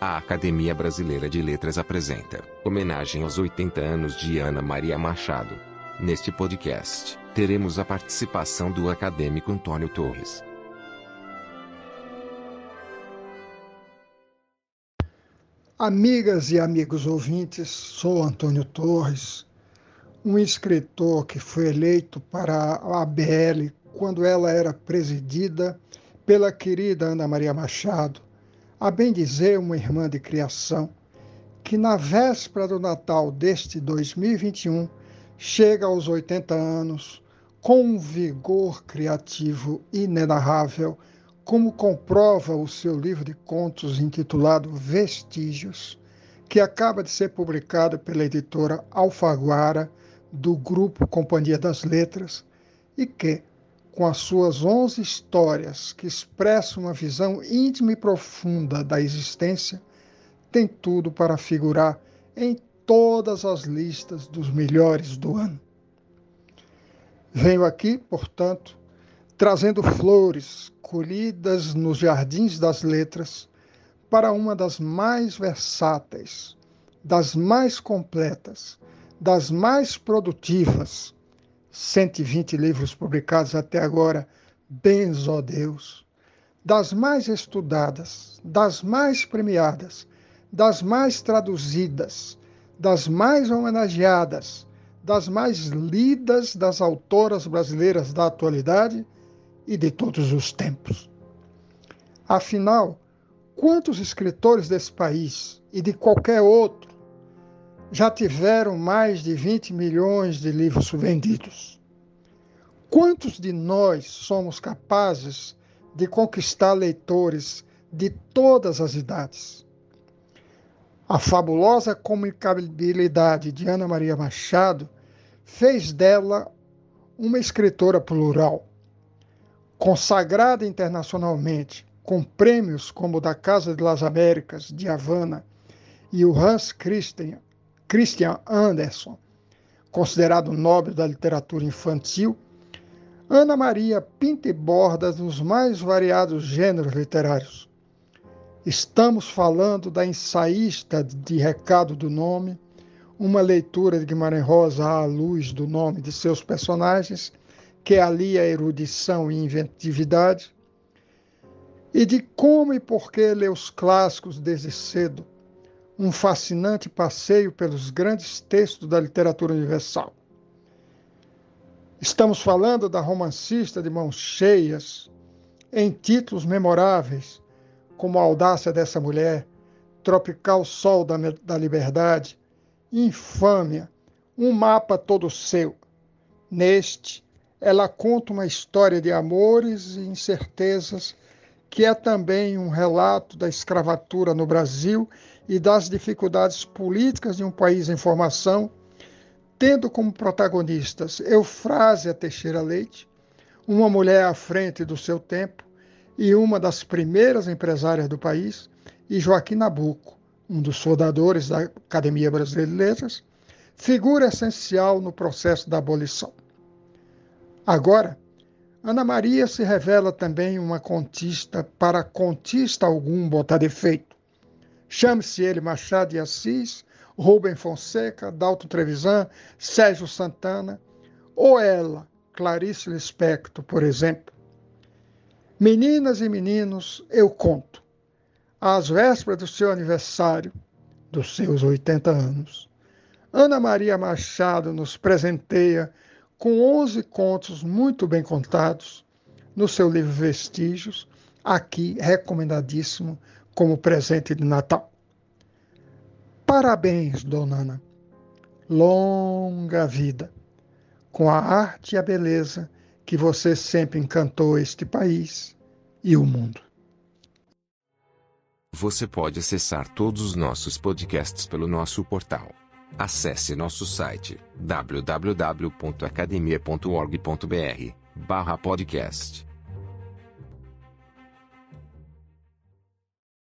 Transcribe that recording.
A Academia Brasileira de Letras apresenta homenagem aos 80 anos de Ana Maria Machado. Neste podcast, teremos a participação do acadêmico Antônio Torres. Amigas e amigos ouvintes, sou Antônio Torres, um escritor que foi eleito para a ABL quando ela era presidida pela querida Ana Maria Machado a bem dizer uma irmã de criação, que na véspera do Natal deste 2021 chega aos 80 anos com um vigor criativo inenarrável, como comprova o seu livro de contos intitulado Vestígios, que acaba de ser publicado pela editora Alfaguara do grupo Companhia das Letras e que, com as suas onze histórias que expressam uma visão íntima e profunda da existência, tem tudo para figurar em todas as listas dos melhores do ano. Venho aqui, portanto, trazendo flores colhidas nos jardins das letras para uma das mais versáteis, das mais completas, das mais produtivas 120 livros publicados até agora, benzo a Deus, das mais estudadas, das mais premiadas, das mais traduzidas, das mais homenageadas, das mais lidas das autoras brasileiras da atualidade e de todos os tempos. Afinal, quantos escritores desse país e de qualquer outro já tiveram mais de 20 milhões de livros vendidos. Quantos de nós somos capazes de conquistar leitores de todas as idades? A fabulosa comunicabilidade de Ana Maria Machado fez dela uma escritora plural, consagrada internacionalmente, com prêmios como o da Casa de las Américas de Havana e o Hans Christian Christian Anderson, considerado nobre da literatura infantil, Ana Maria pinta e borda nos mais variados gêneros literários. Estamos falando da ensaísta de Recado do Nome, uma leitura de Guimarães Rosa à luz do nome de seus personagens, que alia erudição e inventividade, e de como e por que ler os clássicos desde cedo, um fascinante passeio pelos grandes textos da literatura universal. Estamos falando da romancista de mãos cheias, em títulos memoráveis, como A Audácia dessa Mulher, Tropical Sol da, da Liberdade, Infâmia, Um Mapa Todo Seu. Neste, ela conta uma história de amores e incertezas que é também um relato da escravatura no Brasil e das dificuldades políticas de um país em formação, tendo como protagonistas Eufrásia Teixeira Leite, uma mulher à frente do seu tempo e uma das primeiras empresárias do país, e Joaquim Nabuco, um dos fundadores da Academia Brasileira de Letras, figura essencial no processo da abolição. Agora, Ana Maria se revela também uma contista para contista algum botar defeito. Chame-se ele Machado de Assis, Rubem Fonseca, Dalton Trevisan, Sérgio Santana, ou ela, Clarice Lispector, por exemplo. Meninas e meninos, eu conto. Às vésperas do seu aniversário, dos seus 80 anos, Ana Maria Machado nos presenteia com 11 contos muito bem contados no seu livro Vestígios, aqui recomendadíssimo como presente de Natal. Parabéns, dona Ana. Longa vida, com a arte e a beleza que você sempre encantou este país e o mundo. Você pode acessar todos os nossos podcasts pelo nosso portal Acesse nosso site www.academia.org.br/podcast